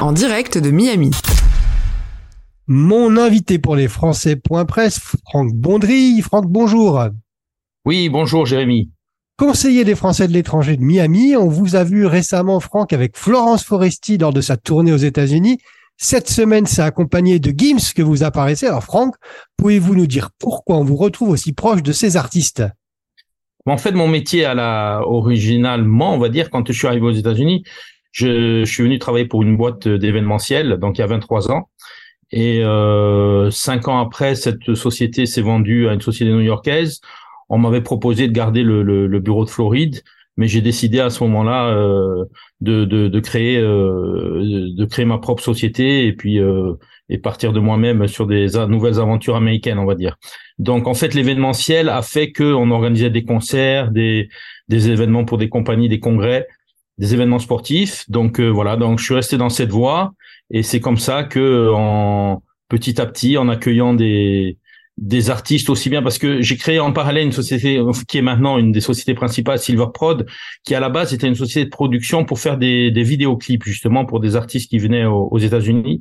en direct de Miami. Mon invité pour les Français.press, Franck Bondry. Franck, bonjour. Oui, bonjour Jérémy. Conseiller des Français de l'étranger de Miami, on vous a vu récemment, Franck, avec Florence Foresti lors de sa tournée aux États-Unis. Cette semaine, c'est accompagné de Gims que vous apparaissez. Alors, Franck, pouvez-vous nous dire pourquoi on vous retrouve aussi proche de ces artistes? En fait, mon métier à la originalement, on va dire, quand je suis arrivé aux États-Unis, je, suis venu travailler pour une boîte d'événementiel, donc il y a 23 ans. Et euh, cinq ans après, cette société s'est vendue à une société new-yorkaise. On m'avait proposé de garder le, le, bureau de Floride, mais j'ai décidé à ce moment-là euh, de, de, de, créer euh, de créer ma propre société et puis euh, et partir de moi-même sur des nouvelles aventures américaines, on va dire. Donc en fait, l'événementiel a fait que on organisait des concerts, des des événements pour des compagnies, des congrès des événements sportifs. Donc euh, voilà, donc je suis resté dans cette voie. Et c'est comme ça que en petit à petit, en accueillant des des artistes aussi bien parce que j'ai créé en parallèle une société qui est maintenant une des sociétés principales Silver Prod qui à la base était une société de production pour faire des, des vidéoclips justement pour des artistes qui venaient aux, États-Unis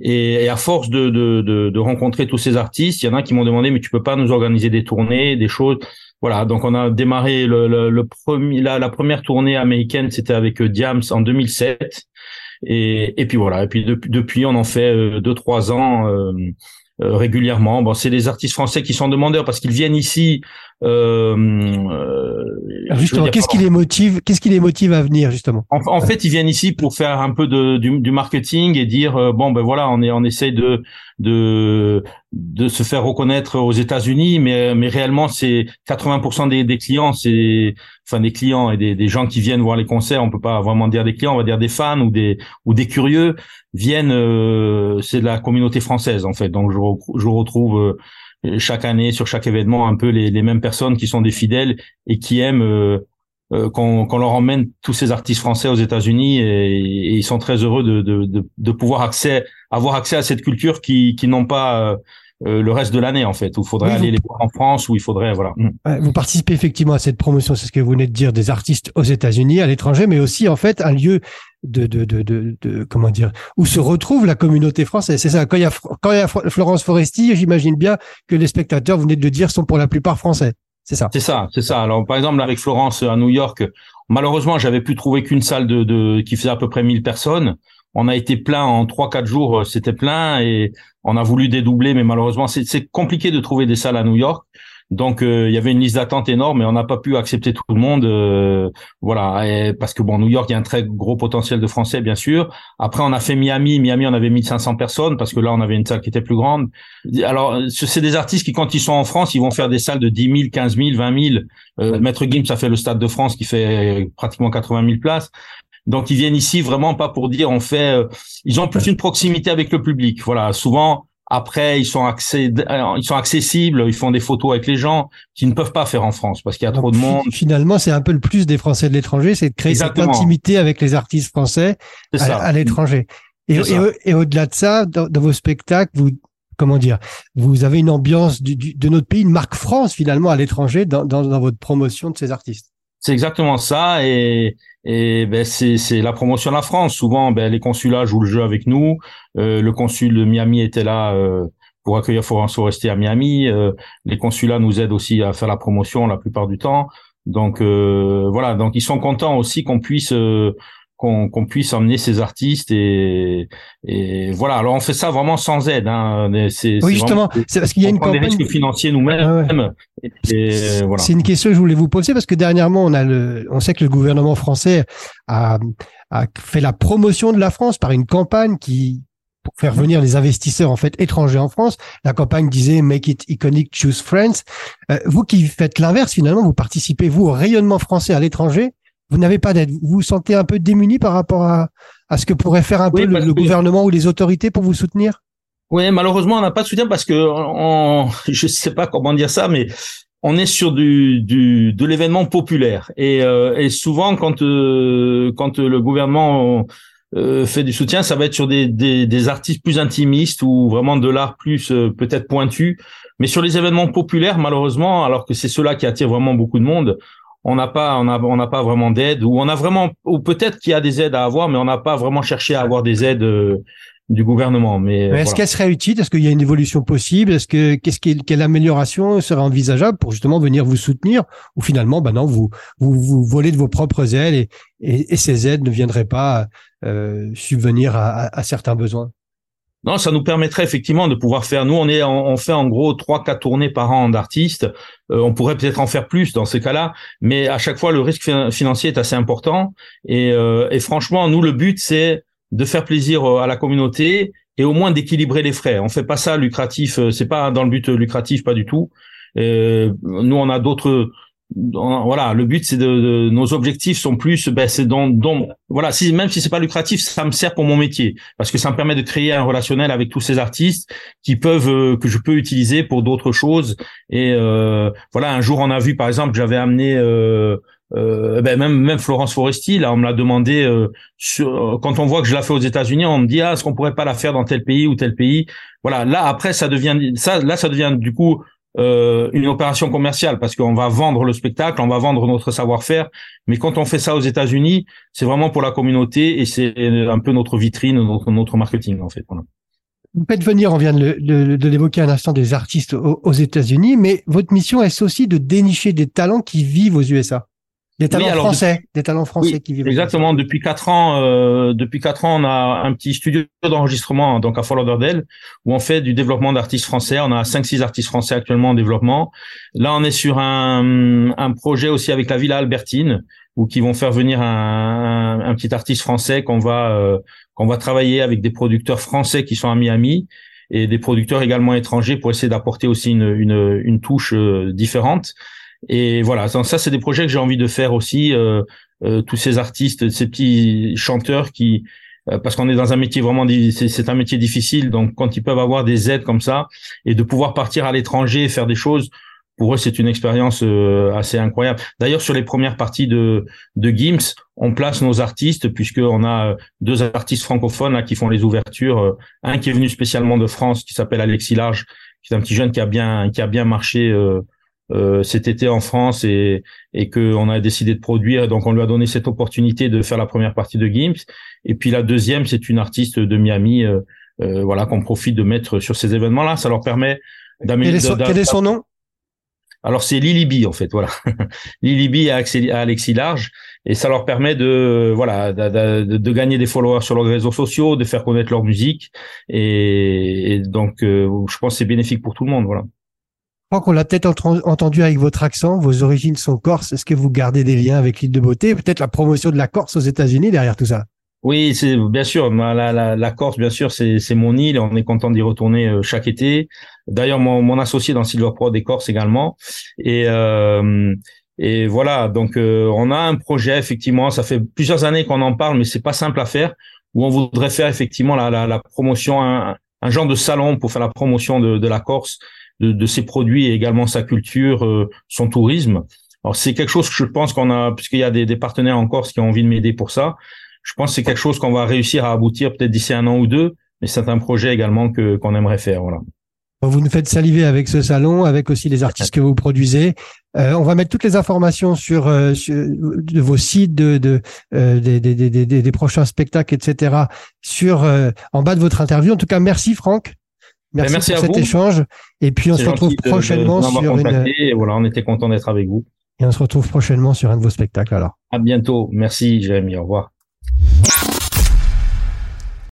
et, à force de, de, de, de, rencontrer tous ces artistes il y en a qui m'ont demandé mais tu peux pas nous organiser des tournées des choses voilà, donc on a démarré le, le, premier, la, la, première tournée américaine, c'était avec euh, Diams en 2007, et, et puis voilà, et puis depuis, depuis on en fait euh, deux trois ans. Euh, régulièrement. Bon, c'est les artistes français qui sont demandeurs parce qu'ils viennent ici. Euh, euh justement, qu'est-ce qui les motive Qu'est-ce qui les motive à venir justement? En, en, fait, ils viennent ici pour faire un peu de, du, du marketing et dire euh, bon ben voilà, on est on essaye de de de se faire reconnaître aux États-Unis, mais mais réellement c'est 80% des, des clients, c'est enfin des clients et des, des gens qui viennent voir les concerts. On peut pas vraiment dire des clients, on va dire des fans ou des ou des curieux viennent. Euh, c'est de la communauté française en fait. Donc je, je retrouve euh, chaque année sur chaque événement un peu les, les mêmes personnes qui sont des fidèles et qui aiment euh, euh, qu'on leur emmène tous ces artistes français aux États-Unis et, ils sont très heureux de, de, de, de, pouvoir accès, avoir accès à cette culture qui, qui n'ont pas euh, le reste de l'année en fait où il faudrait aller les voir en France où il faudrait voilà. Mm. Vous participez effectivement à cette promotion, c'est ce que vous venez de dire, des artistes aux États-Unis, à l'étranger, mais aussi en fait un lieu de, de, de, de, de comment dire où se retrouve la communauté française. C'est ça. Quand il y a quand il y a Florence Foresti, j'imagine bien que les spectateurs, vous venez de le dire, sont pour la plupart français. C'est ça. C'est ça, c'est ça. Alors par exemple avec Florence à New York, malheureusement j'avais pu trouver qu'une salle de, de qui faisait à peu près 1000 personnes. On a été plein en trois quatre jours, euh, c'était plein et on a voulu dédoubler, mais malheureusement c'est compliqué de trouver des salles à New York. Donc euh, il y avait une liste d'attente énorme, mais on n'a pas pu accepter tout le monde. Euh, voilà, parce que bon, New York, il y a un très gros potentiel de Français, bien sûr. Après, on a fait Miami. Miami, on avait 1500 personnes parce que là, on avait une salle qui était plus grande. Alors, c'est des artistes qui, quand ils sont en France, ils vont faire des salles de 10 000, 15 000, 20 000. Euh, Maître Gims a fait le Stade de France qui fait pratiquement 80 000 places. Donc, ils viennent ici vraiment pas pour dire on fait. Euh, ils ont plus une proximité avec le public. Voilà, souvent après, ils sont accès, euh, ils sont accessibles, ils font des photos avec les gens qui ne peuvent pas faire en France parce qu'il y a trop de monde. Finalement, c'est un peu le plus des Français de l'étranger, c'est de créer cette intimité avec les artistes français à, l'étranger. Et, et, au-delà de ça, dans, vos spectacles, vous comment dire, vous avez une ambiance de notre pays, une marque France finalement à l'étranger dans, dans, dans votre promotion de ces artistes. C'est exactement ça et et ben c'est c'est la promotion de la France. Souvent, ben les consulats jouent le jeu avec nous. Euh, le consul de Miami était là euh, pour accueillir Florence Forestier à Miami. Euh, les consulats nous aident aussi à faire la promotion la plupart du temps. Donc voilà, donc ils sont contents aussi qu'on puisse qu'on puisse emmener ces artistes et, et voilà. Alors on fait ça vraiment sans aide. Hein. C'est, oui justement, c'est parce qu'il y a une campagne des risques financiers nous-mêmes. C'est une question que je voulais vous poser parce que dernièrement on a le, on sait que le gouvernement français a, a fait la promotion de la France par une campagne qui pour faire venir les investisseurs en fait étrangers en France. La campagne disait Make it iconic, choose France. Euh, vous qui faites l'inverse finalement, vous participez vous au rayonnement français à l'étranger? Vous n'avez pas d'aide. Vous vous sentez un peu démuni par rapport à, à ce que pourrait faire un peu le, gouvernement ou les autorités pour vous soutenir? Oui, malheureusement, on n'a pas de soutien parce que on, je sais pas comment dire ça, mais on est sur du, du de l'événement populaire et, euh, et souvent quand euh, quand le gouvernement euh, fait du soutien, ça va être sur des, des, des artistes plus intimistes ou vraiment de l'art plus peut-être pointu. Mais sur les événements populaires, malheureusement, alors que c'est cela qui attire vraiment beaucoup de monde, on n'a pas, on a, on n'a pas vraiment d'aide, ou on a vraiment, ou peut-être qu'il y a des aides à avoir, mais on n'a pas vraiment cherché à avoir des aides euh, du gouvernement. Mais, est-ce qu'elle serait utile? Est-ce qu'il y a une évolution possible? Est-ce que qu'est-ce quelle amélioration serait envisageable pour justement venir vous soutenir? Ou finalement, ben non, vous vous, vous volez de vos propres ailes et, et, ces aides ne viendraient pas euh, subvenir à, à certains besoins? Non, ça nous permettrait effectivement de pouvoir faire. Nous, on fait en gros trois, quatre tournées par an d'artistes. Euh, on pourrait peut-être en faire plus dans ces cas-là, mais à chaque fois, le risque financier est assez important. Et, euh, et franchement, nous, le but, c'est de faire plaisir euh, à la communauté et au moins d'équilibrer les frais. On fait pas ça lucratif. C'est pas dans le but lucratif, pas du tout. nous, on a d'autres voilà, le but c'est de, nos objectifs sont plus, ben c'est donc, voilà, si même si c'est pas lucratif, ça me sert pour mon métier parce que ça me permet de créer un relationnel avec tous ces artistes qui peuvent euh, que je peux utiliser pour d'autres choses. Et euh, voilà, un jour on a vu par exemple, j'avais amené euh, euh ben même même Florence Foresti, là on me l'a demandé sur, quand on voit que je la fais aux États-Unis, on me dit ah est-ce qu'on pourrait pas la faire dans tel pays ou tel pays? Voilà, là après ça devient ça là ça devient du coup euh, une opération commerciale parce qu'on va vendre le spectacle, on va vendre notre savoir-faire. Mais quand on fait ça aux États-Unis, c'est vraiment pour la communauté et c'est un peu notre vitrine, notre, marketing en fait. Vous faites venir, on vient de, l'évoquer un instant, des artistes aux, aux États-Unis, mais votre mission est aussi de dénicher des talents qui vivent aux USA. Des talents français, des talents français qui vivent. Exactement. Depuis quatre ans, euh, depuis quatre ans, on a un petit studio d'enregistrement donc à Fort Lauderdale où on fait du développement d'artistes français. On a cinq six artistes français actuellement en développement. Là, on est sur un, un projet aussi avec la Villa Albertine où qui vont faire venir un, un, petit artiste français qu'on va euh, qu'on va travailler avec des producteurs français qui sont à Miami et des producteurs également étrangers pour essayer d'apporter aussi une, une, une touche euh, différente. Et voilà, ça c'est des projets que j'ai envie de faire aussi. Euh, euh, tous ces artistes, ces petits chanteurs qui, euh, parce qu'on est dans un métier vraiment, c'est un métier difficile. Donc quand ils peuvent avoir des aides comme ça et de pouvoir partir à l'étranger et faire des choses, pour eux c'est une expérience assez incroyable. D'ailleurs sur les premières parties de de Gims, on place nos artistes puisqu'on a deux artistes francophones là qui font les ouvertures. Un qui est venu spécialement de France qui s'appelle Alexis Large, qui est un petit jeune qui a bien qui a bien marché. Euh, euh, cet été en France et, et qu'on a décidé de produire. Donc on lui a donné cette opportunité de faire la première partie de Gims. Et puis la deuxième, c'est une artiste de Miami, euh, euh, voilà, qu'on profite de mettre sur ces événements-là. Ça leur permet d'améliorer. Quel, est son nom? Alors c'est Lily B en fait, voilà. Lily B à, Alexis Large et ça leur permet de voilà de, de, gagner des followers sur leurs réseaux sociaux, de faire connaître leur musique et, donc je pense que c'est bénéfique pour tout le monde, voilà crois qu'on l'a peut-être entendu avec votre accent, vos origines sont corse. Est-ce que vous gardez des liens avec l'île de Beauté? Peut-être la promotion de la Corse aux États-Unis derrière tout ça oui, c'est bien sûr. La, la, la, Corse, bien sûr, c'est mon île. On est content d'y retourner euh, chaque été. D'ailleurs, mon, mon, associé dans Silver Pro des Corse également. Et, euh, et voilà. Donc, euh, on a un projet effectivement. Ça fait plusieurs années qu'on en parle, mais c'est pas simple à faire. Où on voudrait faire effectivement la, la, la promotion, un, un, genre de salon pour faire la promotion de, de la Corse de, ses produits et également sa culture, euh, son tourisme. Alors c'est quelque chose que je pense qu'on a, puisqu'il y a des, partenaires en Corse qui ont envie de m'aider pour ça. Je pense que c'est quelque chose qu'on va réussir à aboutir peut-être d'ici un an ou deux, mais c'est un projet également que qu'on aimerait faire. Voilà. Vous nous faites saliver avec ce salon, avec aussi les artistes que vous produisez. Euh, on va mettre toutes les informations sur, euh, de vos sites, de, de des, des, des, des, prochains spectacles, etc. sur en bas de votre interview. En tout cas, merci Franck. Merci, merci pour cet échange. Et puis on se retrouve prochainement sur une. Et voilà, on était content d'être avec vous. Et on se retrouve prochainement sur un de vos spectacles alors. À bientôt. Merci, Jérémy. Au revoir.